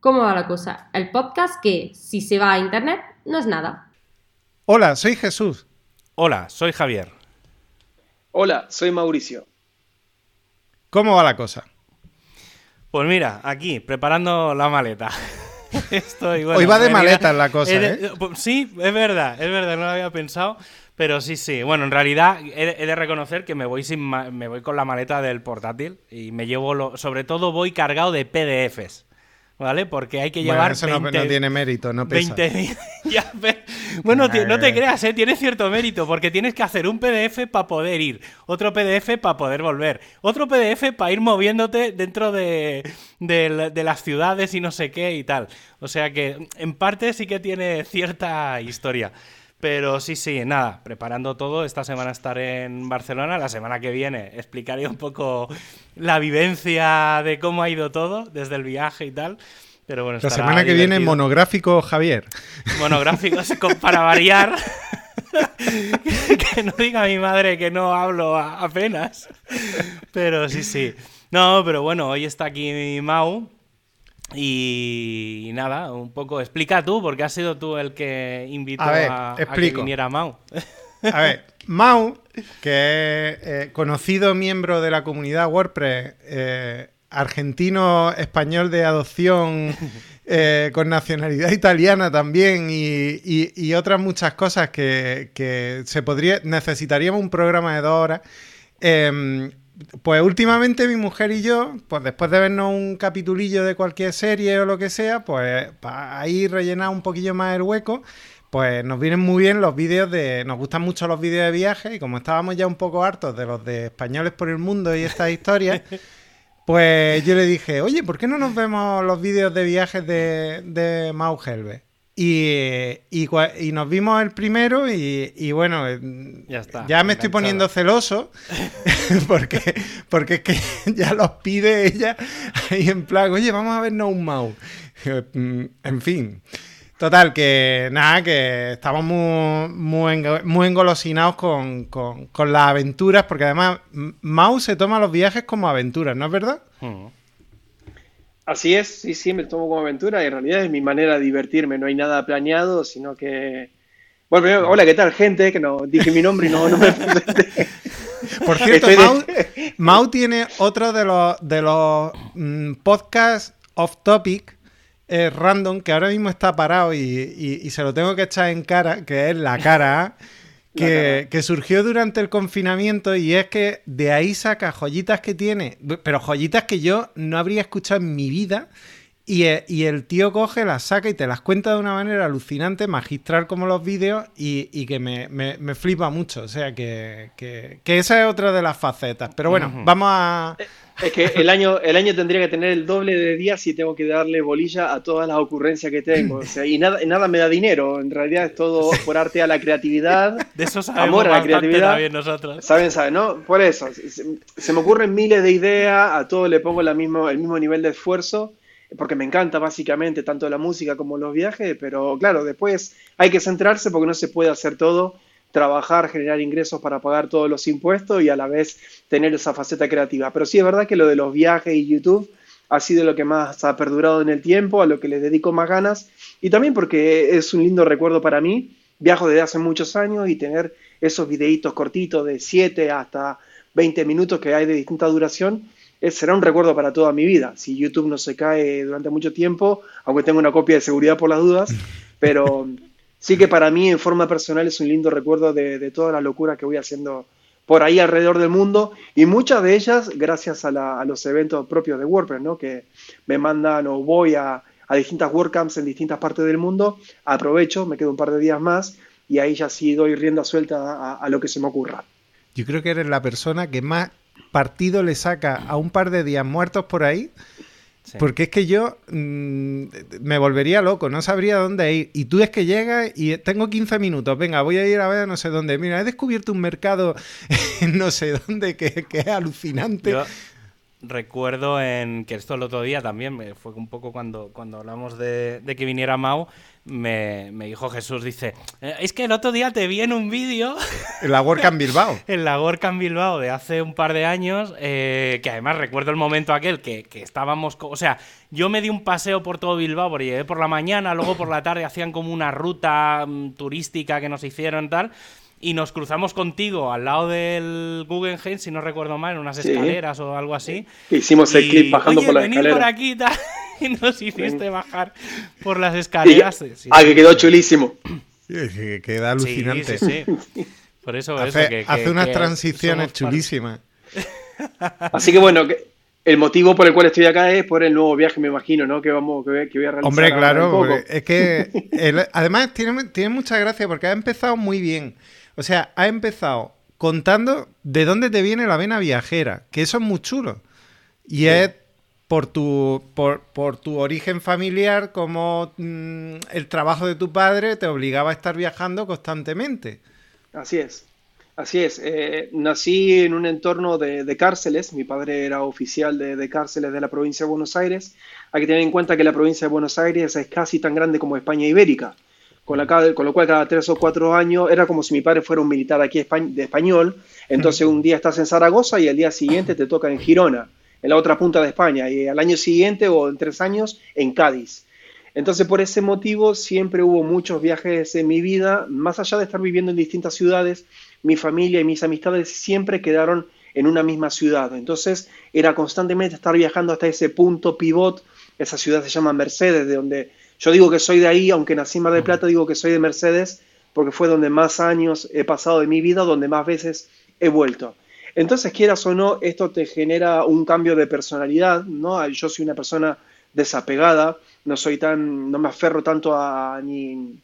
¿Cómo va la cosa? El podcast que, si se va a internet, no es nada. Hola, soy Jesús. Hola, soy Javier. Hola, soy Mauricio. ¿Cómo va la cosa? Pues mira, aquí, preparando la maleta. Estoy, Hoy va de maletas la cosa, ¿eh? Pues sí, es verdad, es verdad, no lo había pensado. Pero sí, sí. Bueno, en realidad he, de reconocer que me voy sin me voy con la maleta del portátil y me llevo lo, sobre todo voy cargado de PDFs. ¿Vale? Porque hay que llevar. Bueno, eso no, tiene mérito, no pesa. 20, bueno, no te creas, ¿eh? tiene cierto mérito, porque tienes que hacer un PDF para poder ir, otro PDF para poder volver, otro PDF para ir moviéndote dentro de, de, las ciudades y no sé qué y tal. O sea que en parte sí que tiene cierta historia. Pero sí, sí, nada, preparando todo. Esta semana estaré en Barcelona. La semana que viene explicaré un poco la vivencia de cómo ha ido todo desde el viaje y tal. Pero bueno, la semana que viene monográfico, Javier. Monográfico para variar. que no diga mi madre que no hablo apenas. Pero sí, sí. No, pero bueno, hoy está aquí Mau y, nada, un poco, explica tú, porque has sido tú el que invitó a, que viniera Mau. A ver, Mau, que es eh, conocido miembro de la comunidad WordPress, eh, argentino español de adopción, eh, con nacionalidad italiana también, y, otras muchas cosas que, que, se podría. necesitaríamos un programa de dos horas. Em, pues últimamente mi mujer y yo, pues después de vernos un capitulillo de cualquier serie o lo que sea, pues para ahí rellenar un poquillo más el hueco, pues nos vienen muy bien los vídeos de... Nos gustan mucho los vídeos de viaje y como estábamos ya un poco hartos de los de españoles por el mundo y estas historias, pues yo le dije, oye, ¿por qué no nos vemos los vídeos de viajes de, de Mau Helve? Y, y, nos vimos el primero y, bueno, ya, está, ya me estoy poniendo celoso porque, porque es que ya los pide ella ahí en plan, oye, vamos a vernos un Mau. Mm, en fin. Total, que nada, que estamos muy, muy, engolosinados con, las aventuras, porque además Mau se toma los viajes como aventuras, ¿no es verdad? Mm. Así es, sí, sí, me tomo como aventura y en realidad es mi manera de divertirme, no hay nada planeado, sino que... Bueno, hola, ¿qué tal, gente? Que no dije mi nombre y no, me Por cierto, Mau, tiene otro de los, de los mm, podcasts off topic eh, random que ahora mismo está parado y, y, se lo tengo que echar en cara, que es la cara que, surgió durante el confinamiento y es que de ahí saca joyitas que tiene, pero joyitas que yo no habría escuchado en mi vida. Y, eh, el tío coge, las saca y te las cuenta de una manera alucinante, magistral como los vídeos y, que me, flipa mucho. O sea que, esa es otra de las facetas. Pero bueno, vamos a... Eh, es que el año, el año tendría que tener el doble de días si tengo que darle bolilla a todas las ocurrencias que tengo. O sea, y nada, nada me da dinero. En realidad es todo por arte a la creatividad. De eso sabemos amor a la creatividad. nosotros. Saben, saben, ¿no? Por eso. Se, me ocurren miles de ideas, a todo le pongo la mismo, el mismo nivel de esfuerzo, porque me encanta básicamente tanto la música como los viajes, pero claro, después hay que centrarse porque no se puede hacer todo trabajar, generar ingresos para pagar todos los impuestos y a la vez tener esa faceta creativa. Pero sí es verdad que lo de los viajes y YouTube ha sido lo que más ha perdurado en el tiempo, a lo que le dedico más ganas y también porque es un lindo recuerdo para mí. Viajo desde hace muchos años y tener esos videitos cortitos de 7 hasta 20 minutos que hay de distinta duración será un recuerdo para toda mi vida. Si YouTube no se cae durante mucho tiempo, aunque tengo una copia de seguridad por las dudas, pero sí que para mí en forma personal es un lindo recuerdo de, toda la locura que voy haciendo por ahí alrededor del mundo y muchas de ellas gracias a, los eventos propios de WordPress, ¿no? que me mandan o voy a, distintas WordCamps en distintas partes del mundo, aprovecho, me quedo un par de días más y ahí ya sí doy rienda suelta a lo que se me ocurra. Yo creo que eres la persona que más partido le saca a un par de días muertos por ahí porque es que yo mm, me volvería loco, no sabría dónde ir. Y tú es que llegas y tengo 15 minutos, venga, voy a ir a ver no sé dónde. Mira, he descubierto un mercado en no sé dónde que, es alucinante. Recuerdo en que esto el otro día también, me fue un poco cuando, cuando hablamos de, que viniera Mau, me, dijo Jesús, dice, eh, es que el otro día te vi en un vídeo... En la WordCamp Bilbao. en la WordCamp Bilbao de hace un par de años, eh, que además recuerdo el momento aquel que, que, estábamos... O sea, yo me di un paseo por todo Bilbao, porque llegué por la mañana, luego por la tarde hacían como una ruta mm, turística que nos hicieron tal y nos cruzamos contigo al lado del Guggenheim, si no recuerdo mal, en unas escaleras o algo así. Hicimos el clip bajando por la escalera. por aquí y nos hiciste bajar por las escaleras. ah, que quedó chulísimo. Sí, queda alucinante. Sí, sí, Por eso, hace, hace unas transiciones chulísimas. Así que bueno, el motivo por el cual estoy acá es por el nuevo viaje, me imagino, ¿no? Que vamos, que voy, a realizar. Hombre, claro, es que además tiene, tiene mucha gracia porque ha empezado muy bien. O sea, ha empezado contando de dónde te viene la vena viajera, que eso es muy chulo. Y es por tu, por, tu origen familiar, como mm, el trabajo de tu padre te obligaba a estar viajando constantemente. Así es, así es. Eh, nací en un entorno de, cárceles, mi padre era oficial de, de, cárceles de la provincia de Buenos Aires. Hay que tener en cuenta que la provincia de Buenos Aires es casi tan grande como España ibérica con, lo cual cada tres o cuatro años era como si mi padre fuera un militar aquí de español, entonces un día estás en Zaragoza y al día siguiente te toca en Girona, en la otra punta de España, y al año siguiente o en tres años en Cádiz. Entonces por ese motivo siempre hubo muchos viajes en mi vida, más allá de estar viviendo en distintas ciudades, mi familia y mis amistades siempre quedaron en una misma ciudad. Entonces era constantemente estar viajando hasta ese punto pivot, esa ciudad se llama Mercedes, de donde yo digo que soy de ahí, aunque nací en Mar del Plata, digo que soy de Mercedes, porque fue donde más años he pasado de mi vida, donde más veces he vuelto. Entonces, quieras o no, esto te genera un cambio de personalidad, ¿no? Yo soy una persona desapegada, no soy tan, no me aferro tanto a ni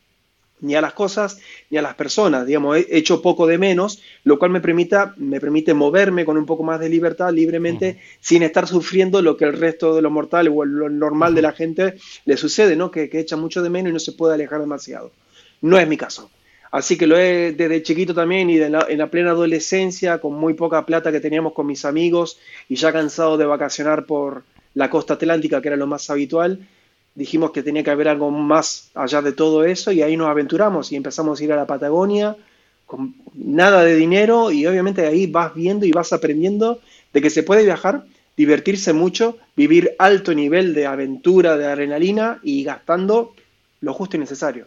ni a las cosas ni a las personas. Digamos, he hecho poco de menos, lo cual me, permita, me permite moverme con un poco más de libertad libremente sin estar sufriendo lo que el resto de los mortales o lo normal de la gente le sucede, ¿no? Que, que echa mucho de menos y no se puede alejar demasiado. No es mi caso. Así que lo he desde chiquito también y en la plena adolescencia, con muy poca plata que teníamos con mis amigos y ya cansado de vacacionar por la costa atlántica, que era lo más habitual, dijimos que tenía que haber algo más allá de todo eso y ahí nos aventuramos y empezamos a ir a la Patagonia con nada de dinero y obviamente ahí vas viendo y vas aprendiendo de que se puede viajar, divertirse mucho, vivir alto nivel de aventura, de adrenalina y gastando lo justo y necesario.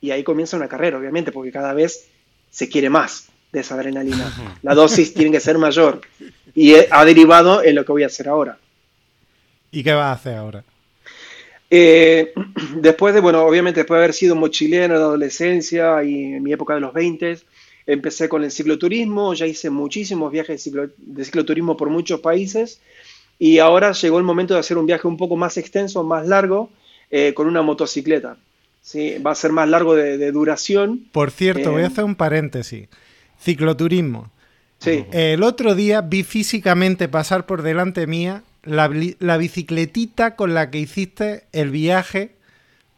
Y ahí comienza una carrera, obviamente, porque cada vez se quiere más de esa adrenalina. La dosis tiene que ser mayor y ha derivado en lo que voy a hacer ahora. ¿Y qué vas a hacer ahora? Eh, después de, bueno, obviamente después de haber sido mochilero en la adolescencia y en mi época de los 20, empecé con el cicloturismo, ya hice muchísimos viajes de, cicloturismo por muchos países y ahora llegó el momento de hacer un viaje un poco más extenso, más largo, eh, con una motocicleta. ¿sí? Va a ser más largo de, duración. Por cierto, voy a eh, hacer un paréntesis. Cicloturismo. Sí. El otro día vi físicamente pasar por delante mía la, bicicletita con la que hiciste el viaje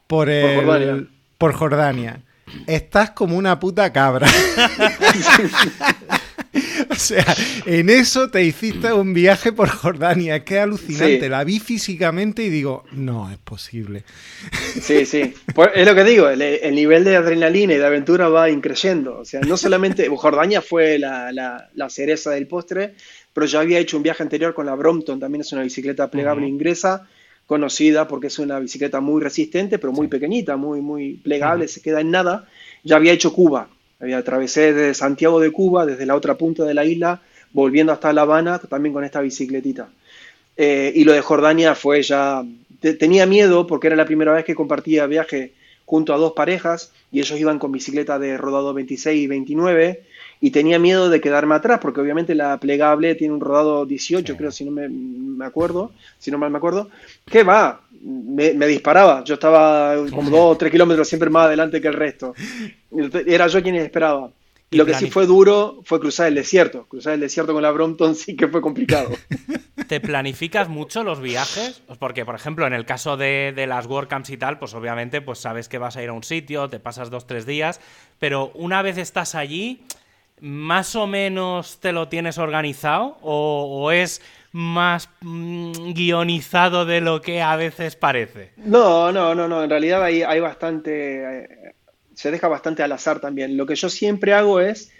por, el, por Jordania. Estás como una puta cabra. o sea, en eso te hiciste un viaje por Jordania. Qué alucinante. La vi físicamente y digo, no es posible. Sí, sí. Pues es lo que digo, el, nivel de adrenalina y de aventura va increyendo. O sea, no solamente Jordania fue la, la cereza del postre, pero ya había hecho un viaje anterior con la Brompton, también es una bicicleta plegable ingresa, conocida porque es una bicicleta muy resistente, pero muy pequeñita, muy, muy plegable, se queda en nada. Ya había hecho Cuba, había atravesé desde Santiago de Cuba, desde la otra punta de la isla, volviendo hasta La Habana, también con esta bicicletita. Eh, y lo de Jordania fue ya, tenía miedo porque era la primera vez que compartía viaje junto a dos parejas y ellos iban con bicicleta de rodado 26 y 29 y tenía miedo de quedarme atrás, porque obviamente la plegable tiene un rodado 18, creo, si no me, acuerdo, si no mal me acuerdo, que va, me, disparaba, yo estaba como 2 o 3 kilómetros siempre más adelante que el resto, era yo quien esperaba. Y lo que sí fue duro fue cruzar el desierto. Cruzar el desierto con la Brompton sí que fue complicado. ¿Te planificas mucho los viajes? Pues porque, por ejemplo, en el caso de, de las WordCamps y tal, pues obviamente pues sabes que vas a ir a un sitio, te pasas dos, tres días, pero una vez estás allí, ¿más o menos te lo tienes organizado o, es más mm, guionizado de lo que a veces parece? No, no, no, no. En realidad hay, hay bastante, eh, se deja bastante al azar también. Lo que yo siempre hago es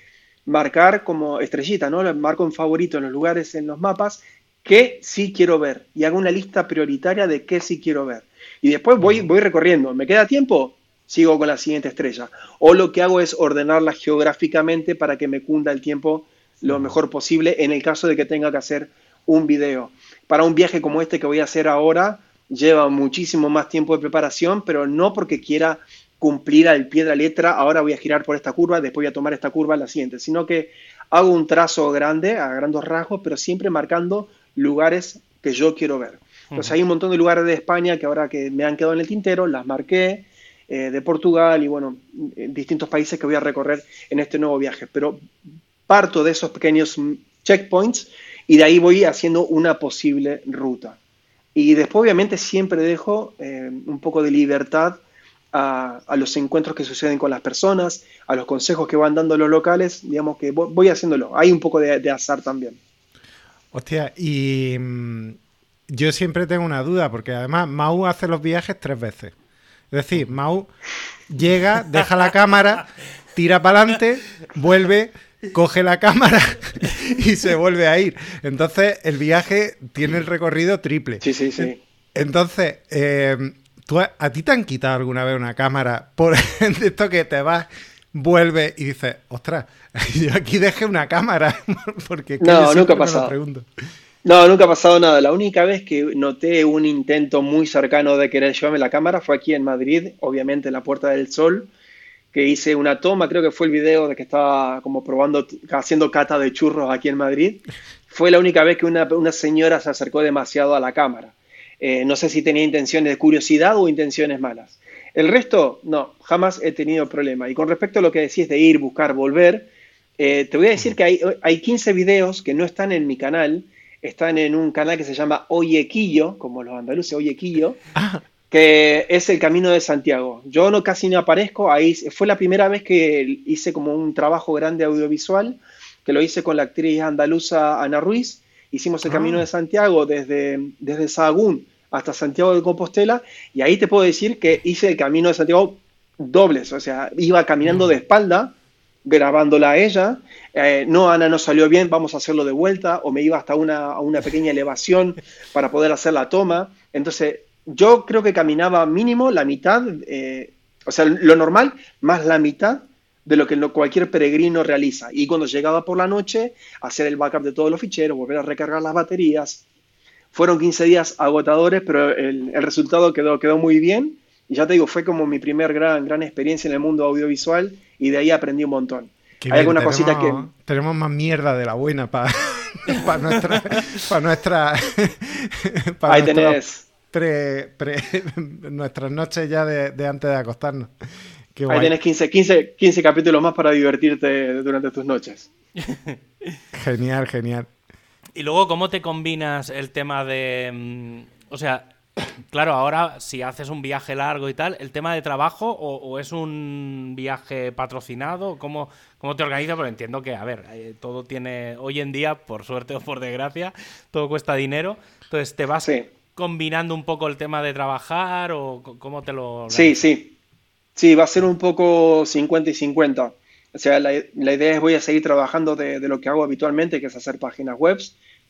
marcar como estrellita, ¿no? Marco en favorito en los lugares, en los mapas, que sí quiero ver. Y hago una lista prioritaria de qué sí quiero ver. Y después voy, voy recorriendo. ¿Me queda tiempo? Sigo con la siguiente estrella. O lo que hago es ordenarla geográficamente para que me cunda el tiempo lo mejor posible en el caso de que tenga que hacer un video. Para un viaje como este que voy a hacer ahora, lleva muchísimo más tiempo de preparación, pero no porque quiera cumplir al pie de la letra, ahora voy a girar por esta curva, después voy a tomar esta curva, la siguiente, sino que hago un trazo grande, a grandes rasgos, pero siempre marcando lugares que yo quiero ver. Entonces hay un montón de lugares de España que ahora que me han quedado en el tintero, las marqué, eh, de Portugal y bueno, distintos países que voy a recorrer en este nuevo viaje. Pero parto de esos pequeños checkpoints y de ahí voy haciendo una posible ruta. Y después obviamente siempre dejo eh, un poco de libertad a, los encuentros que suceden con las personas, a los consejos que van dando los locales, digamos que voy haciéndolo. Hay un poco de, azar también. Hostia, y mm, yo siempre tengo una duda, porque además Mau hace los viajes tres veces. Es decir, Mau llega, deja la cámara, tira para adelante, vuelve, coge la cámara y se vuelve a ir. Entonces, el viaje tiene el recorrido triple. Sí, sí, sí. Entonces, eh, a, ti te han quitado alguna vez una cámara por esto que te vas, vuelves y dices, ostras, yo aquí dejé una cámara? Porque no, nunca ha pasado. No, nunca ha pasado nada. La única vez que noté un intento muy cercano de querer llevarme la cámara fue aquí en Madrid, obviamente en la Puerta del Sol, que hice una toma, creo que fue el video de que estaba como probando, haciendo cata de churros aquí en Madrid. Fue la única vez que una, una señora se acercó demasiado a la cámara. Eh, no sé si tenía intenciones de curiosidad o intenciones malas. El resto, no, jamás he tenido problema. Y con respecto a lo que decís de ir, buscar, volver, eh, te voy a decir que hay, hay 15 videos que no están en mi canal, están en un canal que se llama Oyequillo, como los andaluces, Oyequillo, ah. que es el Camino de Santiago. Yo no casi no aparezco, ahí fue la primera vez que hice como un trabajo grande audiovisual, que lo hice con la actriz andaluza Ana Ruiz, Hicimos el Camino ah. de Santiago desde, desde Sahagún hasta Santiago de Compostela y ahí te puedo decir que hice el Camino de Santiago dobles, o sea, iba caminando de espalda, grabándola a ella, eh, no, Ana, no salió bien, vamos a hacerlo de vuelta, o me iba hasta una, una pequeña elevación para poder hacer la toma. Entonces, yo creo que caminaba mínimo la mitad, eh, o sea, lo normal, más la mitad de lo que cualquier peregrino realiza. Y cuando llegaba por la noche, hacer el backup de todos los ficheros, volver a recargar las baterías. Fueron 15 días agotadores, pero el, resultado quedó, quedó muy bien. Y ya te digo, fue como mi primer gran, gran experiencia en el mundo audiovisual y de ahí aprendí un montón. Hay alguna cosita que... Tenemos más mierda de la buena para nuestra... Para nuestra ahí tenés... nuestras noches ya de antes de acostarnos. Ahí tienes 15, 15, 15 capítulos más para divertirte durante tus noches. genial, genial. Y luego, ¿cómo te combinas el tema de... Mm, o sea, claro, ahora si haces un viaje largo y tal, ¿el tema de trabajo o, es un viaje patrocinado? ¿Cómo, ¿Cómo, te organizas? Porque entiendo que, a ver, eh, todo tiene, hoy en día, por suerte o por desgracia, todo cuesta dinero. Entonces, ¿te vas combinando un poco el tema de trabajar o cómo te lo... Sí, sí. Sí, va a ser un poco 50 y 50. O sea, la, idea es voy a seguir trabajando de, lo que hago habitualmente, que es hacer páginas web,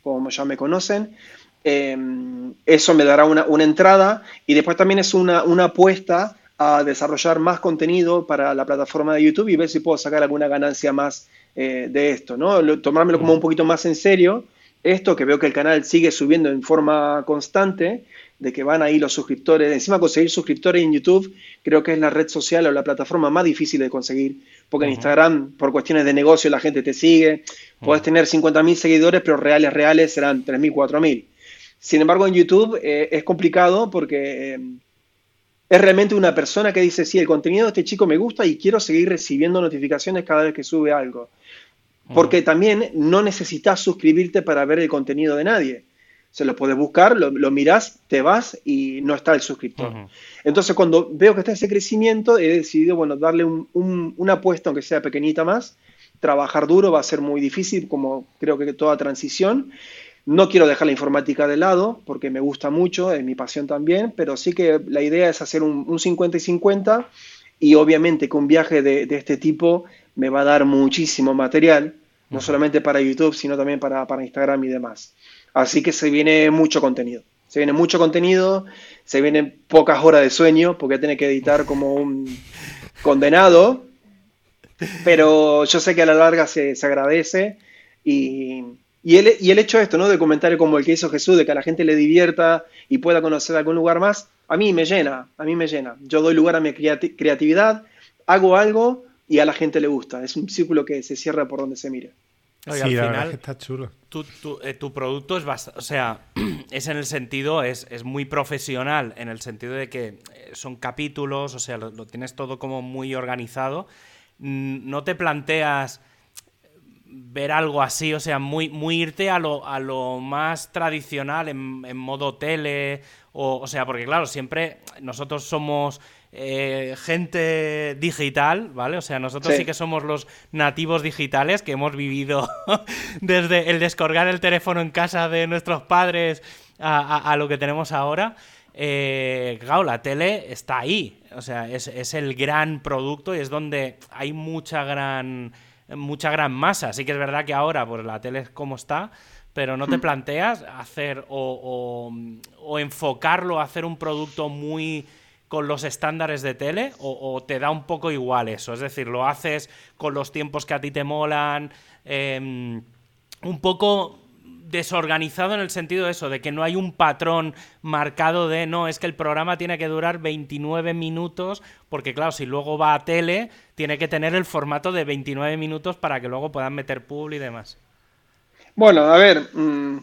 como ya me conocen. Em, eso me dará una, entrada y después también es una, apuesta a desarrollar más contenido para la plataforma de YouTube y ver si puedo sacar alguna ganancia más eh, de esto, ¿no? Tomármelo como un poquito más en serio. Esto que veo que el canal sigue subiendo en forma constante de que van ahí los suscriptores. Encima conseguir suscriptores en YouTube creo que es la red social o la plataforma más difícil de conseguir, porque en Instagram por cuestiones de negocio la gente te sigue, puedes tener 50.000 seguidores, pero reales, reales serán 3.000, 4.000. Sin embargo, en YouTube eh, es complicado porque eh, es realmente una persona que dice, sí, el contenido de este chico me gusta y quiero seguir recibiendo notificaciones cada vez que sube algo. Porque también no necesitas suscribirte para ver el contenido de nadie se lo puedes buscar, lo, miras, te vas y no está el suscriptor. Entonces, cuando veo que está ese crecimiento, he decidido, bueno, darle una apuesta, aunque sea pequeñita más, trabajar duro, va a ser muy difícil, como creo que toda transición. No quiero dejar la informática de lado porque me gusta mucho, es mi pasión también, pero sí que la idea es hacer un, 50 y 50 y obviamente que un viaje de, este tipo me va a dar muchísimo material, no solamente para YouTube, sino también para, para Instagram y demás. Así que se viene mucho contenido. Se viene mucho contenido, se vienen pocas horas de sueño porque tiene que editar como un condenado, pero yo sé que a la larga se, agradece y, el, y, el, hecho de esto, ¿no? De comentario como el que hizo Jesús, de que a la gente le divierta y pueda conocer algún lugar más, a mí me llena, a mí me llena. Yo doy lugar a mi creatividad, hago algo y a la gente le gusta. Es un círculo que se cierra por donde se mire. sí, al final, está chulo. Tu, eh, tu, producto es bastante, o sea, es en el sentido, es, es, muy profesional, en el sentido de que eh, son capítulos, o sea, lo, lo tienes todo como muy organizado no te planteas ver algo así, o sea, muy, muy irte a lo, a lo más tradicional en, modo tele, o, o, sea, porque claro, siempre nosotros somos eh, gente digital, ¿vale? O sea, nosotros sí. que somos los nativos digitales que hemos vivido desde el descolgar el teléfono en casa de nuestros padres a lo que tenemos ahora eh, claro, la tele está ahí. O sea, es, el gran producto y es donde hay mucha gran, mucha gran masa. Sí que es verdad que ahora, pues la tele es como está, pero no te hmm. planteas hacer o, o, enfocarlo a hacer un producto muy con los estándares de tele o, te da un poco igual eso. Es decir, lo haces con los tiempos que a ti te molan. Em, un poco desorganizado en el sentido de eso, de que no hay un patrón marcado de, no, es que el programa tiene que durar 29 minutos, porque claro, si luego va a tele, tiene que tener el formato de 29 minutos para que luego puedan meter pub y demás. Bueno, a ver, mm,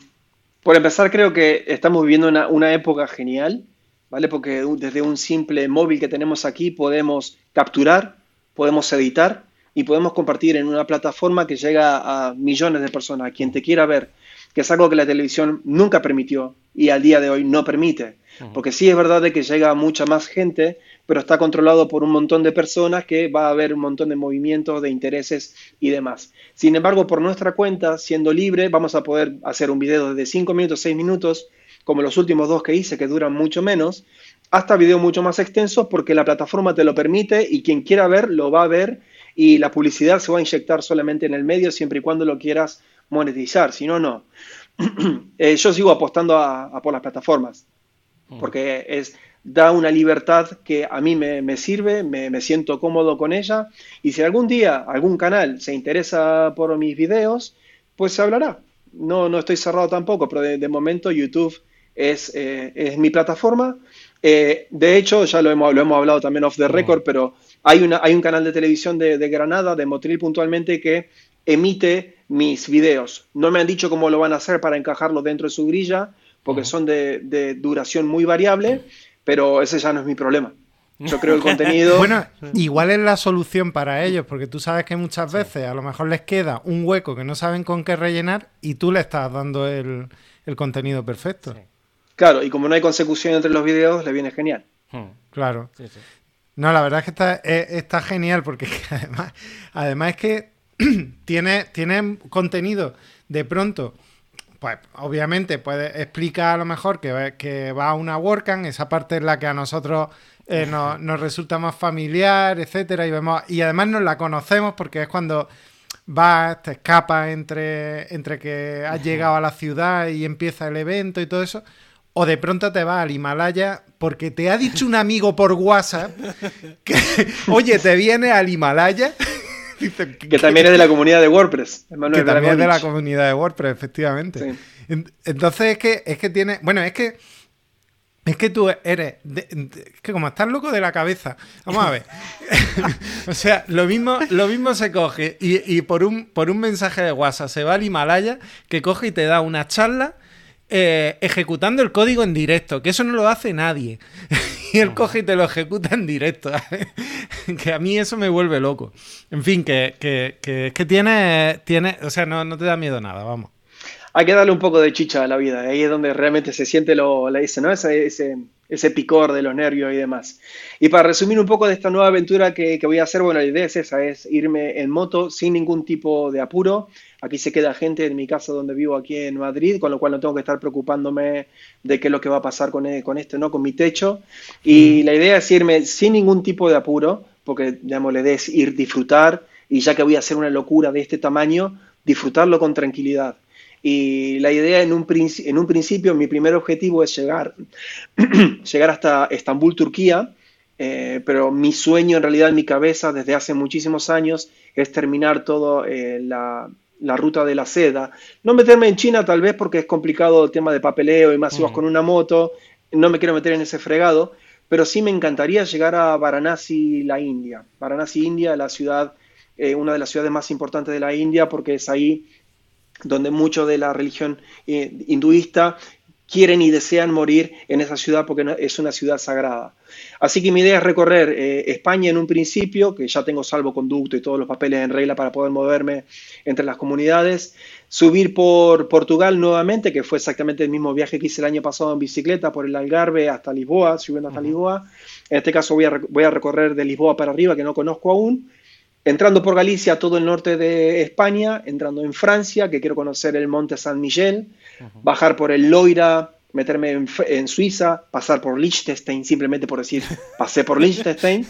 por empezar creo que estamos viviendo una, una época genial, ¿vale? Porque desde un simple móvil que tenemos aquí podemos capturar, podemos editar y podemos compartir en una plataforma que llega a millones de personas, quien te quiera ver que es algo que la televisión nunca permitió y al día de hoy no permite. Porque sí es verdad de que llega mucha más gente, pero está controlado por un montón de personas que va a haber un montón de movimientos, de intereses y demás. Sin embargo, por nuestra cuenta, siendo libre, vamos a poder hacer un video de 5 minutos, 6 minutos, como los últimos dos que hice, que duran mucho menos, hasta videos mucho más extensos porque la plataforma te lo permite y quien quiera ver lo va a ver y la publicidad se va a inyectar solamente en el medio siempre y cuando lo quieras monetizar, si no, no. Eh, yo sigo apostando a, por las plataformas, mm. porque es, da una libertad que a mí me, sirve, me, siento cómodo con ella, y si algún día algún canal se interesa por mis videos, pues se hablará. No, no estoy cerrado tampoco, pero de, momento YouTube es, eh, es mi plataforma. Eh, de hecho, ya lo hemos, lo hemos hablado también off the mm. record, pero hay, una, hay un canal de televisión de, de Granada, de Motril puntualmente, que emite mis videos. No me han dicho cómo lo van a hacer para encajarlo dentro de su grilla, porque son de, duración muy variable, pero ese ya no es mi problema. Yo creo el contenido. Bueno, igual es la solución para ellos, porque tú sabes que muchas veces a lo mejor les queda un hueco que no saben con qué rellenar y tú le estás dando el, contenido perfecto. Claro, y como no hay consecución entre los videos, le viene genial. Hmm. Claro. no, la verdad es que está, está genial, porque además, además es que tiene, tiene contenido de pronto. Pues obviamente puede explicar a lo mejor que, que va a una WordCamp, esa parte es la que a nosotros eh, nos, resulta más familiar, etcétera, y vemos, y además nos la conocemos porque es cuando vas, te escapas entre, entre que has llegado a la ciudad y empieza el evento y todo eso, o de pronto te vas al Himalaya porque te ha dicho un amigo por WhatsApp que, oye, te viene al Himalaya que también es de la comunidad de WordPress. que también es de la comunidad de WordPress, efectivamente. Entonces es que, es que tiene. Bueno, es que. Es que tú eres. es que como estás loco de la cabeza. Vamos a ver. o sea, lo mismo, lo mismo se coge y, por, un, por un mensaje de WhatsApp se va al Himalaya que coge y te da una charla eh, ejecutando el código en directo, que eso no lo hace nadie. y él coge y te lo ejecuta en directo. que a mí eso me vuelve loco. En fin, que, que, que, que tiene, tiene, o sea, no, no, te da miedo nada, vamos. Hay que darle un poco de chicha a la vida, ahí es donde realmente se siente lo, la dice, ¿no? Ese, ese, ese picor de los nervios y demás. Y para resumir un poco de esta nueva aventura que, voy a hacer, bueno, la idea es esa, es irme en moto sin ningún tipo de apuro. Aquí se queda gente en mi casa donde vivo aquí en Madrid, con lo cual no tengo que estar preocupándome de qué es lo que va a pasar con, e, con esto, ¿no? Con mi techo. Y la idea es irme sin ningún tipo de apuro, porque, digamos, la idea es ir disfrutar y ya que voy a hacer una locura de este tamaño, disfrutarlo con tranquilidad. Y la idea en un, en un principio, mi primer objetivo es llegar, llegar hasta Estambul, Turquía, eh, pero mi sueño en realidad en mi cabeza desde hace muchísimos años es terminar toda eh, la, la, ruta de la seda. No meterme en China tal vez porque es complicado el tema de papeleo y más si vas con una moto, no me quiero meter en ese fregado, pero sí me encantaría llegar a Varanasi, la India. Varanasi, India, la ciudad, eh, una de las ciudades más importantes de la India porque es ahí donde muchos de la religión eh, hinduista quieren y desean morir en esa ciudad porque es una ciudad sagrada. Así que mi idea es recorrer eh, España en un principio, que ya tengo salvoconducto y todos los papeles en regla para poder moverme entre las comunidades, subir por Portugal nuevamente, que fue exactamente el mismo viaje que hice el año pasado en bicicleta por el Algarve hasta Lisboa, subiendo hasta Lisboa. En este caso voy a, voy a recorrer de Lisboa para arriba, que no conozco aún, entrando por Galicia, todo el norte de España, entrando en Francia, que quiero conocer el Monte San Miguel, bajar por el Loira, meterme en, Suiza, pasar por Liechtenstein, simplemente por decir, pasé por Liechtenstein,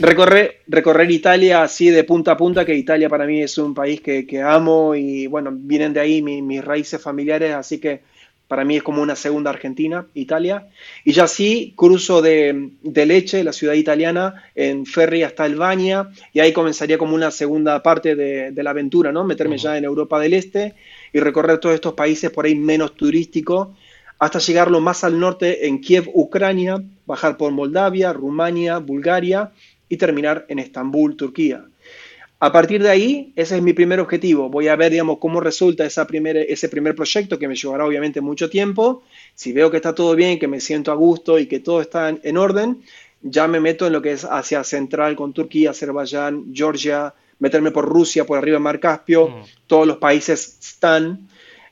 recorrer, recorrer Italia así de punta a punta, que Italia para mí es un país que, amo y bueno, vienen de ahí mis raíces familiares, así que para mí es como una segunda Argentina, Italia. Y ya sí, cruzo de, de, Leche, la ciudad italiana, en ferry hasta Albania, y ahí comenzaría como una segunda parte de, la aventura, ¿no? Meterme ya en Europa del Este y recorrer todos estos países por ahí menos turísticos, hasta llegar lo más al norte en Kiev, Ucrania, bajar por Moldavia, Rumania, Bulgaria y terminar en Estambul, Turquía. A partir de ahí, ese es mi primer objetivo. Voy a ver, digamos, cómo resulta esa ese primer proyecto, que me llevará obviamente mucho tiempo. Si veo que está todo bien, que me siento a gusto y que todo está en, orden, ya me meto en lo que es Asia Central con Turquía, Azerbaiyán, Georgia, meterme por Rusia, por arriba del Mar Caspio, mm. todos los países están.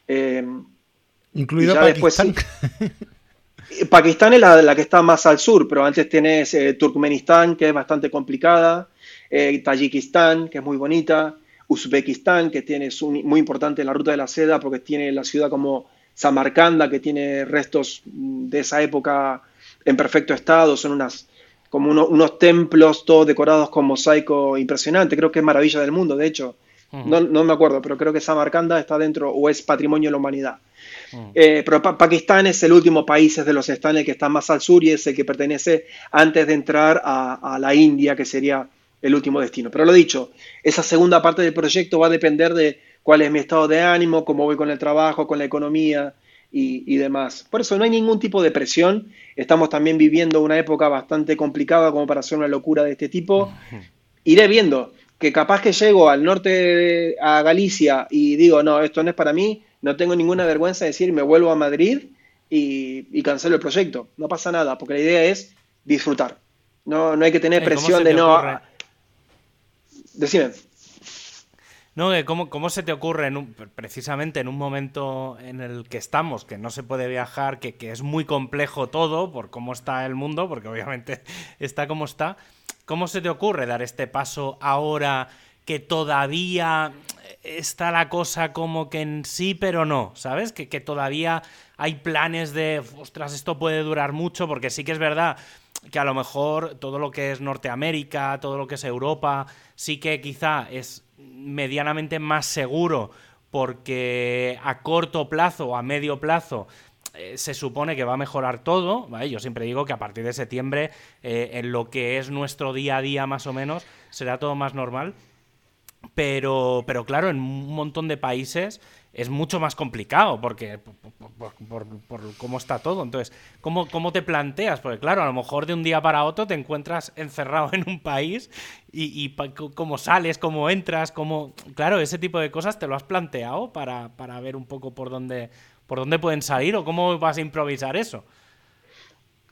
Eh, Incluido Pakistán. Pakistán es la, que está más al sur, pero antes tienes eh, Turkmenistán, que es bastante complicada eh, Tayikistán, que es muy bonita, Uzbekistán, que tiene, es muy importante en la ruta de la seda porque tiene la ciudad como Samarcanda, que tiene restos de esa época en perfecto estado, son unas como unos templos todos decorados con mosaico impresionante, creo que es maravilla del mundo, de hecho, no, no, me acuerdo, pero creo que Samarcanda está dentro o es patrimonio de la humanidad. Eh, pero Pakistán es el último país de los estanes que está más al sur y es el que pertenece antes de entrar a, a la India, que sería el último destino. Pero lo dicho, esa segunda parte del proyecto va a depender de cuál es mi estado de ánimo, cómo voy con el trabajo, con la economía y, demás. Por eso no hay ningún tipo de presión. Estamos también viviendo una época bastante complicada como para hacer una locura de este tipo. Iré viendo que capaz que llego al norte, a Galicia, y digo, no, esto no es para mí, no tengo ninguna vergüenza de decir, me vuelvo a Madrid y, y cancelo el proyecto. No pasa nada, porque la idea es disfrutar. No, no hay que tener presión de no... Decime. No, ¿cómo, ¿cómo, se te ocurre precisamente en un momento en el que estamos, que no se puede viajar, que, es muy complejo todo por cómo está el mundo, porque obviamente está como está, ¿cómo se te ocurre dar este paso ahora que todavía está la cosa como que en sí, pero no, ¿sabes? Que, que todavía hay planes de, ostras, esto puede durar mucho, porque sí que es verdad que a lo mejor todo lo que es Norteamérica, todo lo que es Europa, sí que quizá es medianamente más seguro porque a corto plazo o a medio plazo eh, se supone que va a mejorar todo, Yo siempre digo que a partir de septiembre, eh, en lo que es nuestro día a día más o menos, será todo más normal. Pero, pero claro, en un montón de países es mucho más complicado porque por, cómo está todo. Entonces, ¿cómo, ¿cómo, te planteas? Porque claro, a lo mejor de un día para otro te encuentras encerrado en un país y, cómo sales, cómo entras, cómo... Claro, ese tipo de cosas te lo has planteado para, ver un poco por dónde, por dónde pueden salir o cómo vas a improvisar eso.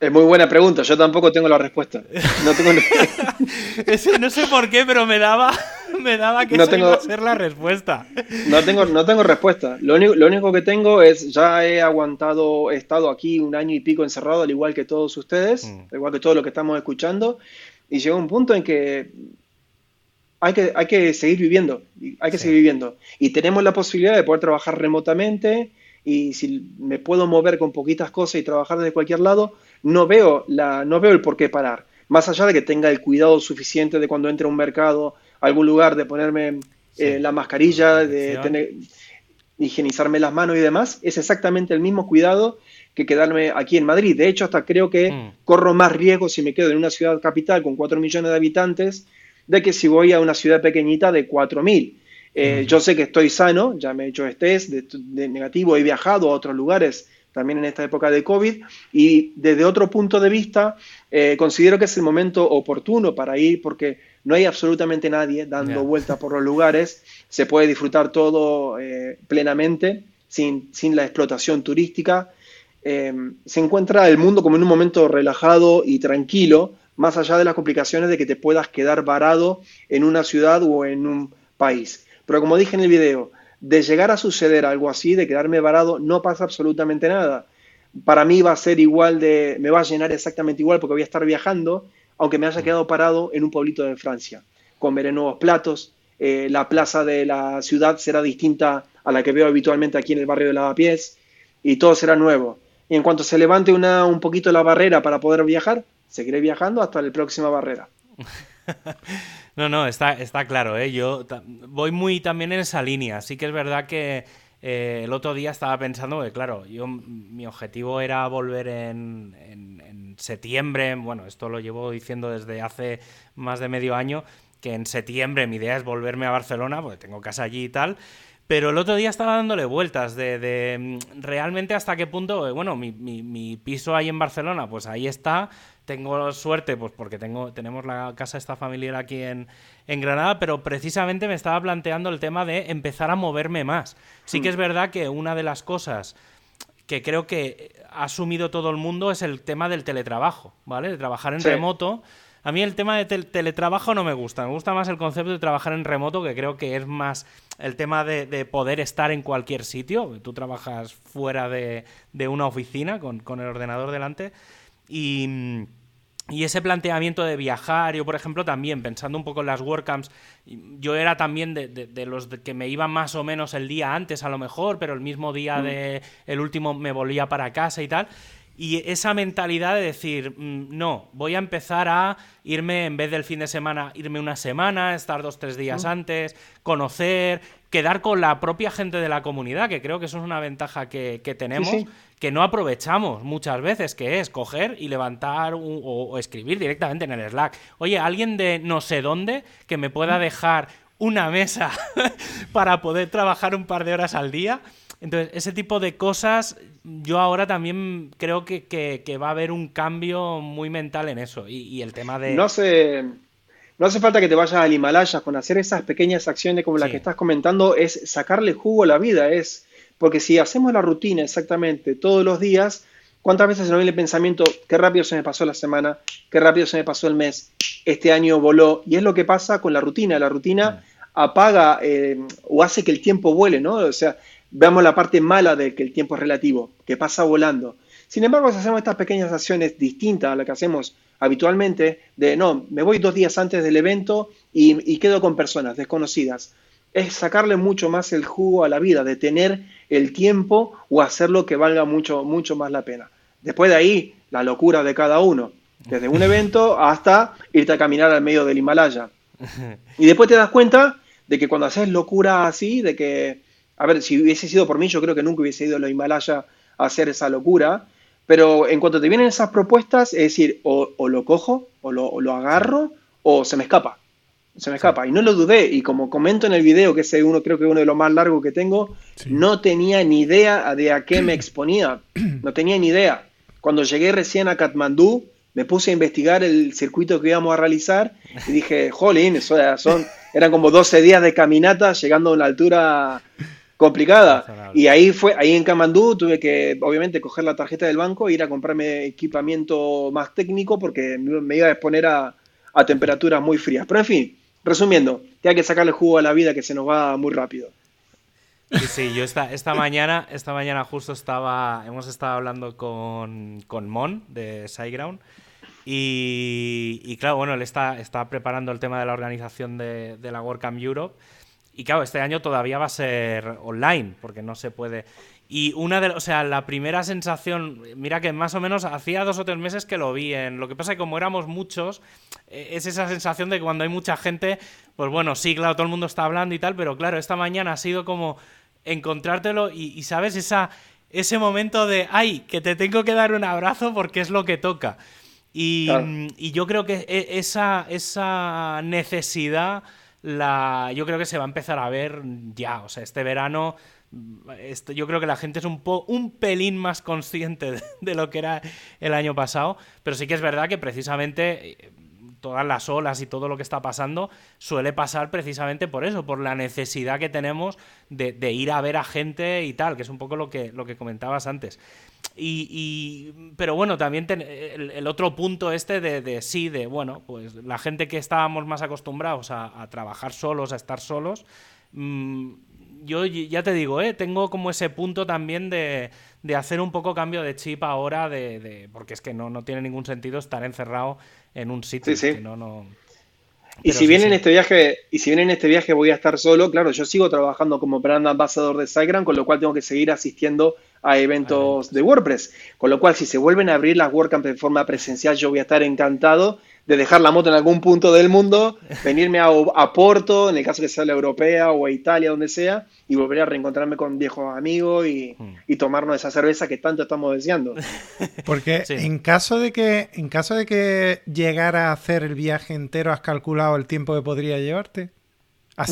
Es muy buena pregunta, yo tampoco tengo la respuesta. No, tengo... no sé por qué, pero me daba, me daba que no tengo... iba a ser la respuesta. No tengo, no tengo respuesta. Lo único, lo único que tengo es, ya he aguantado, he estado aquí un año y pico encerrado, al igual que todos ustedes, mm. al igual que todo lo que estamos escuchando, y llegó un punto en que hay que, hay que seguir viviendo, hay que seguir viviendo. Y tenemos la posibilidad de poder trabajar remotamente, y si me puedo mover con poquitas cosas y trabajar desde cualquier lado, no veo, la, no veo el por qué parar. Más allá de que tenga el cuidado suficiente de cuando entre a un mercado, a algún lugar, de ponerme eh, la mascarilla, de tener, higienizarme las manos y demás, es exactamente el mismo cuidado que quedarme aquí en Madrid. De hecho, hasta creo que mm. corro más riesgo si me quedo en una ciudad capital con 4 millones de habitantes de que si voy a una ciudad pequeñita de 4.000. Eh, yo sé que estoy sano, ya me he hecho test de, negativo, he viajado a otros lugares también en esta época de COVID. Y desde otro punto de vista eh, considero que es el momento oportuno para ir porque no hay absolutamente nadie dando vueltas por los lugares, se puede disfrutar todo eh, plenamente sin, sin, la explotación turística, se encuentra el mundo como en un momento relajado y tranquilo, más allá de las complicaciones de que te puedas quedar varado en una ciudad o en un país. Pero como dije en el video, de llegar a suceder algo así, de quedarme varado, no pasa absolutamente nada. Para mí va a ser igual de, me va a llenar exactamente igual porque voy a estar viajando, aunque me haya mm. quedado parado en un pueblito de Francia. Comeré nuevos platos, eh, la plaza de la ciudad será distinta a la que veo habitualmente aquí en el barrio de Lavapiés y todo será nuevo. Y en cuanto se levante una, un poquito la barrera para poder viajar, seguiré viajando hasta la próxima barrera. No, no, está, está claro, ¿eh? Yo voy muy también en esa línea. Sí que es verdad que eh, el otro día estaba pensando que, claro, yo mi objetivo era volver en, septiembre. Bueno, esto lo llevo diciendo desde hace más de medio año, que en septiembre mi idea es volverme a Barcelona, porque tengo casa allí y tal. Pero el otro día estaba dándole vueltas de, realmente hasta qué punto, eh, bueno, mi, mi, mi, piso ahí en Barcelona, pues ahí está, tengo suerte, pues porque tengo, tenemos la casa esta familiar aquí en, en, Granada, pero precisamente me estaba planteando el tema de empezar a moverme más. Sí que es mm. verdad que una de las cosas que creo que ha asumido todo el mundo es el tema del teletrabajo, ¿vale? De trabajar en remoto. A mí el tema de teletrabajo no me gusta, me gusta más el concepto de trabajar en remoto, que creo que es más el tema de, de poder estar en cualquier sitio. Tú trabajas fuera de, de una oficina con, con el ordenador delante. Y, ese planteamiento de viajar, yo por ejemplo también, pensando un poco en las WordCamps, yo era también de, los que me iban más o menos el día antes a lo mejor, pero el mismo día mm. de el último me volvía para casa y tal. Y esa mentalidad de decir, mm, no, voy a empezar a irme, en vez del fin de semana, irme una semana, estar dos, tres días antes, conocer, quedar con la propia gente de la comunidad, que creo que eso es una ventaja que, tenemos, que no aprovechamos muchas veces, que es coger y levantar o, escribir directamente en el Slack. Oye, alguien de no sé dónde que me pueda dejar una mesa para poder trabajar un par de horas al día. Entonces, ese tipo de cosas, yo ahora también creo que, va a haber un cambio muy mental en eso. Y, el tema de... No sé no hace falta que te vayas al Himalaya con hacer esas pequeñas acciones como las que estás comentando, es sacarle jugo a la vida, es porque si hacemos la rutina exactamente todos los días, ¿cuántas veces se nos viene el pensamiento, qué rápido se me pasó la semana, qué rápido se me pasó el mes, este año voló? Y es lo que pasa con la rutina, la rutina apaga eh, o hace que el tiempo vuele, ¿no? O sea, veamos la parte mala de que el tiempo es relativo, que pasa volando. Sin embargo, si hacemos estas pequeñas acciones distintas a las que hacemos habitualmente, de no, me voy dos días antes del evento y, quedo con personas desconocidas, es sacarle mucho más el jugo a la vida, de tener el tiempo o hacerlo que valga mucho, mucho más la pena. Después de ahí, la locura de cada uno, desde un evento hasta irte a caminar al medio del Himalaya. Y después te das cuenta de que cuando haces locura así, de que, a ver, si hubiese sido por mí, yo creo que nunca hubiese ido a los Himalaya a hacer esa locura, pero en cuanto te vienen esas propuestas, es decir, o, lo cojo, o lo, agarro, o se me escapa. Se me escapa. Y no lo dudé. Y como comento en el video, que es uno, creo que uno de los más largos que tengo, no tenía ni idea de a qué me exponía. No tenía ni idea. Cuando llegué recién a Katmandú, me puse a investigar el circuito que íbamos a realizar y dije, jolín, eso son, eran como 12 días de caminata llegando a una altura complicada. Y ahí fue, ahí en Camandú tuve que, obviamente, coger la tarjeta del banco e ir a comprarme equipamiento más técnico porque me iba a exponer a, a temperaturas muy frías. Pero en fin, resumiendo, que hay que sacarle jugo a la vida que se nos va muy rápido. Sí, sí, yo esta, esta mañana, esta mañana justo estaba, hemos estado hablando con, con Mon de SiteGround y, y, claro, bueno, él está, está preparando el tema de la organización de, de la WordCamp Europe y claro, este año todavía va a ser online porque no se puede... Y una de, o sea, la primera sensación, mira que más o menos hacía dos o tres meses que lo vi en. Lo que pasa es que como éramos muchos, eh, es esa sensación de que cuando hay mucha gente, pues bueno, sí, claro, todo el mundo está hablando y tal, pero claro, esta mañana ha sido como encontrártelo y, sabes, esa, ese momento de, ay, que te tengo que dar un abrazo porque es lo que toca. Y, yo creo que e, esa, esa necesidad, la, yo creo que se va a empezar a ver ya. O sea, este verano, este, yo creo que la gente es un, po, un pelín más consciente de lo que era el año pasado. Pero sí que es verdad que precisamente todas las olas y todo lo que está pasando suele pasar precisamente por eso, por la necesidad que tenemos de, ir a ver a gente y tal, que es un poco lo que, lo que comentabas antes. Y, pero bueno, también el, otro punto este de, sí, de bueno, pues la gente que estábamos más acostumbrados a, trabajar solos, a estar solos, mm, yo ya te digo, ¿eh? tengo como ese punto también de, hacer un poco cambio de chip ahora, de, porque es que no, no tiene ningún sentido estar encerrado en un sitio. Sí, no, no... Y si bien en este viaje, y si bien en este viaje voy a estar solo, claro, yo sigo trabajando como brand ambassador de SiteGround, con lo cual tengo que seguir asistiendo a eventos de WordPress. Con lo cual, si se vuelven a abrir las WordCamp de forma presencial, yo voy a estar encantado de dejar la moto en algún punto del mundo, venirme a, a, Porto, en el caso que sea la europea o a Italia, donde sea, y volver a reencontrarme con viejos amigos y, hmm. y tomarnos esa cerveza que tanto estamos deseando. Porque en caso de que en caso de que llegara a hacer el viaje entero, ¿has calculado el tiempo que podría llevarte?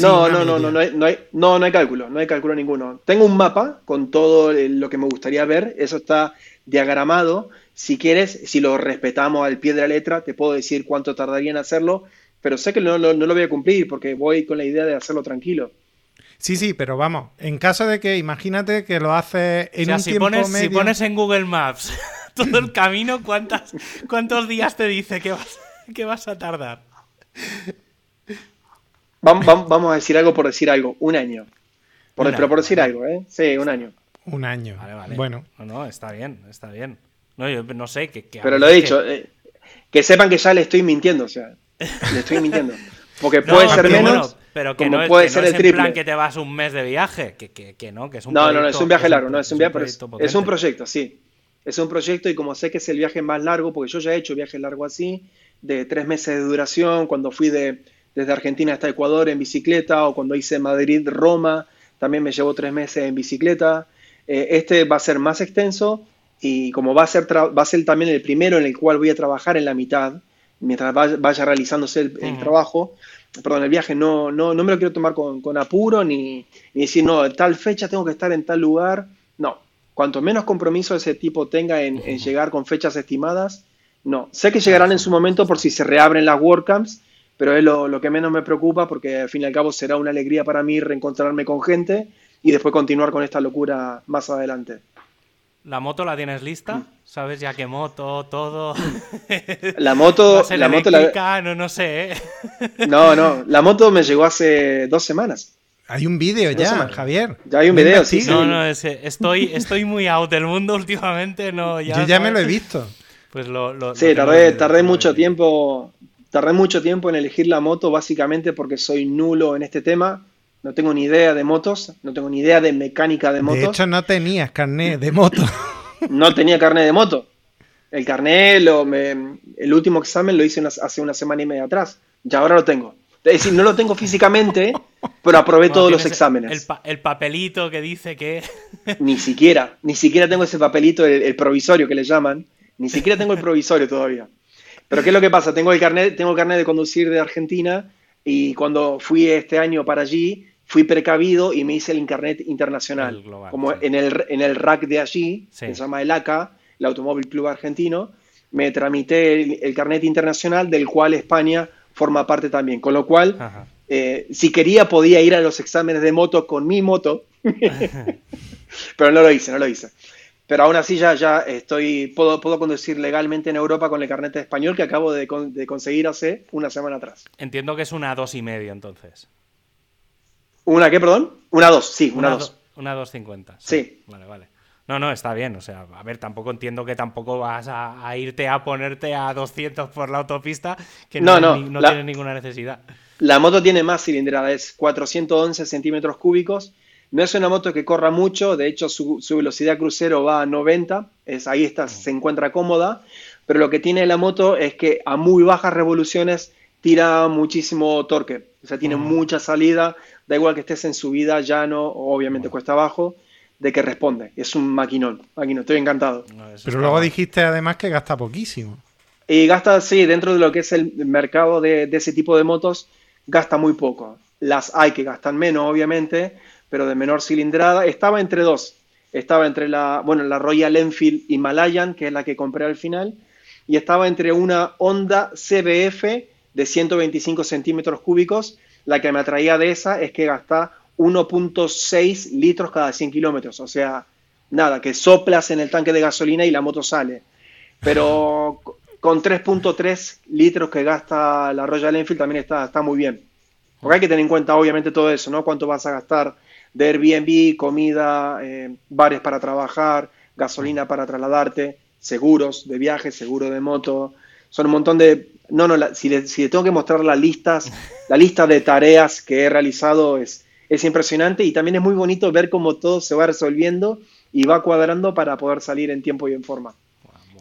no, no, no, no, no, hay, no, hay, no, no hay cálculo, no hay cálculo ninguno. Tengo un mapa con todo lo que me gustaría ver, eso está diagramado si quieres, si lo respetamos al pie de la letra, te puedo decir cuánto tardaría en hacerlo, pero sé que no, no, lo voy a cumplir porque voy con la idea de hacerlo tranquilo. Sí, sí, pero vamos, en caso de que, imagínate que lo haces en un si tiempo pones, medio... Si pones en Google Maps todo el camino, ¿cuántas, ¿cuántos días te dice que vas, que vas a tardar? Vamos, vamos, a decir algo por decir algo, un año. Por, pero por decir algo, ¿eh? Sí, un año. Un año. Vale, vale. Bueno. No, no, está bien, está bien. No, yo no sé. Que, Pero lo he dicho, eh, que... sepan que ya le estoy mintiendo, o sea, le estoy mintiendo. Porque puede ser menos, pero que no puede ser el triple. plan que te vas un mes de viaje, que, que, no, que es un No, no, no, es un viaje largo, no, es un, viaje, es un proyecto, sí. Es un proyecto y como sé que es el viaje más largo, porque yo ya he hecho viajes largos así, de tres meses de duración, cuando fui de, desde Argentina hasta Ecuador en bicicleta, o cuando hice Madrid-Roma, también me llevó tres meses en bicicleta. Eh, este va a ser más extenso, y como va a, ser va a ser también el primero en el cual voy a trabajar en la mitad, mientras vaya, realizándose el, trabajo, perdón, el viaje, no, no, no me lo quiero tomar con, con apuro ni, ni, decir, no, tal fecha tengo que estar en tal lugar. No, cuanto menos compromiso ese tipo tenga en, llegar con fechas estimadas, no. Sé que llegarán en su momento por si se reabren las WordCamps, pero es lo, lo que menos me preocupa porque al fin y al cabo será una alegría para mí reencontrarme con gente y después continuar con esta locura más adelante. ¿La moto la tienes lista? ¿Sabes ya qué moto, todo? La moto, la moto la... no, no sé. ¿eh? No, no, la moto me llegó hace dos semanas. Hay un vídeo ya, Javier. Ya hay un vídeo, sí, No, no, estoy, estoy muy out del mundo últimamente. No, Yo ya me lo he visto. Pues lo, sí, tardé, tardé mucho tiempo. Tardé mucho tiempo en elegir la moto, básicamente porque soy nulo en este tema no tengo ni idea de motos, no tengo ni idea de mecánica de motos. De hecho, no tenías carnet de moto. no tenía carnet de moto. El carnet, lo, el último examen lo hice hace una semana y media atrás. Ya ahora lo tengo. Es decir, no lo tengo físicamente, pero aprobé todos los exámenes. El, papelito que dice que... ni siquiera, ni siquiera tengo ese papelito, el, provisorio que le llaman. Ni siquiera tengo el provisorio todavía. Pero ¿qué es lo que pasa? Tengo el carnet, tengo el carnet de conducir de Argentina y cuando fui este año para allí, fui precavido y me hice el Internet internacional. como en, el, en el rack de allí, que se llama el ACA, el Automóvil Club Argentino, me tramité el, carnet internacional del cual España forma parte también. Con lo cual, Eh, si quería podía ir a los exámenes de moto con mi moto, pero no lo hice, no lo hice. Pero aún así ya, ya estoy, puedo, puedo conducir legalmente en Europa con el carnet español que acabo de, de conseguir hace una semana atrás. Entiendo que es una dos y medio entonces. ¿Una qué, perdón? Una dos, sí, una, dos. una 250. Sí. sí. Vale, vale. No, no, está bien. O sea, a ver, tampoco entiendo que tampoco vas a, irte a ponerte a 200 por la autopista, que no, no, no, tienes ninguna necesidad. La moto tiene más cilindrada, es 411 centímetros cúbicos. No es una moto que corra mucho, de hecho su, velocidad crucero va a 90, es, ahí está, se encuentra cómoda, pero lo que tiene la moto es que a muy bajas revoluciones tira muchísimo torque, o sea, tiene mucha salida, da igual que estés en subida, llano, obviamente cuesta abajo de que responde. Es un maquinón. Maquinón, estoy encantado. Pero luego dijiste además que gasta poquísimo. Y gasta, sí, dentro de lo que es el mercado de, ese tipo de motos, gasta muy poco. Las hay que gastan menos, obviamente, pero de menor cilindrada. Estaba entre dos. Estaba entre la, bueno, la Royal Enfield Himalayan, que es la que compré al final, y estaba entre una Honda CBF de 125 centímetros cúbicos. La que me atraía de esa es que gasta 1.6 litros cada 100 kilómetros. O sea, nada, que soplas en el tanque de gasolina y la moto sale. Pero con 3.3 litros que gasta la Royal Enfield también está, está muy bien. Porque hay que tener en cuenta obviamente todo eso, ¿no? Cuánto vas a gastar de Airbnb, comida, eh, bares para trabajar, gasolina para trasladarte, seguros de viaje, seguro de moto. Son un montón de... No, no, si, le, si le tengo que mostrar las listas, la lista de tareas que he realizado es, es impresionante y también es muy bonito ver cómo todo se va resolviendo y va cuadrando para poder salir en tiempo y en forma.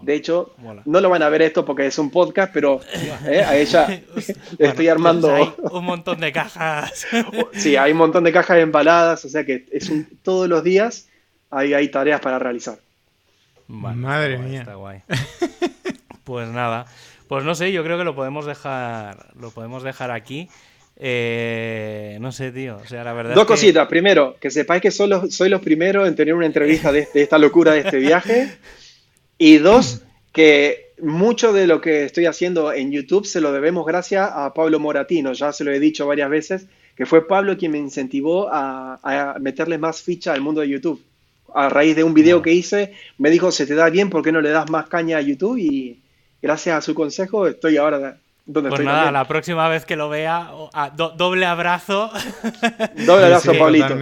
De hecho, no lo van a ver esto porque es un podcast, pero eh, a ella estoy armando. Hay un montón de cajas. sí, hay un montón de cajas embaladas, o sea que es un, todos los días hay, hay tareas para realizar. Madre mía. Está guay. Pues nada, pues no sé, yo creo que lo podemos dejar, lo podemos dejar aquí. Eh, no sé, tío. O sea, la verdad. Dos cositas. Primero, que sepáis que soy los, soy los primeros en tener una entrevista de, esta locura de este viaje. Y dos, que mucho de lo que estoy haciendo en YouTube se lo debemos gracias a Pablo Moratino. Ya se lo he dicho varias veces, que fue Pablo quien me incentivó a, meterle más ficha al mundo de YouTube. A raíz de un video que hice, me dijo, se te da bien, ¿por qué no le das más caña a YouTube? Y gracias a su consejo estoy ahora pues nada, la próxima vez que lo vea, doble abrazo. Doble abrazo, Pablito.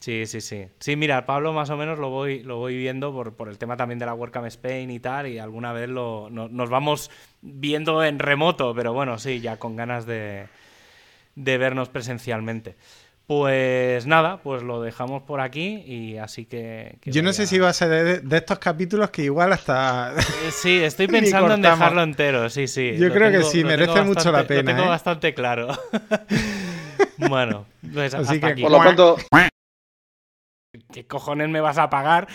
Sí, sí, sí. Sí, mira, Pablo más o menos lo voy, lo voy viendo por, por el tema también de la WordCamp Spain y tal, y alguna vez lo, nos vamos viendo en remoto, pero bueno, sí, ya con ganas de, de vernos presencialmente. Pues nada, pues lo dejamos por aquí y así que... Yo no sé si va a ser de, estos capítulos que igual hasta... Eh, sí, estoy pensando en dejarlo entero, sí, sí. Yo creo que sí, merece mucho la pena. Lo tengo ¿eh? bastante claro. bueno, pues así que, por lo pronto... ¿Qué cojones me vas a pagar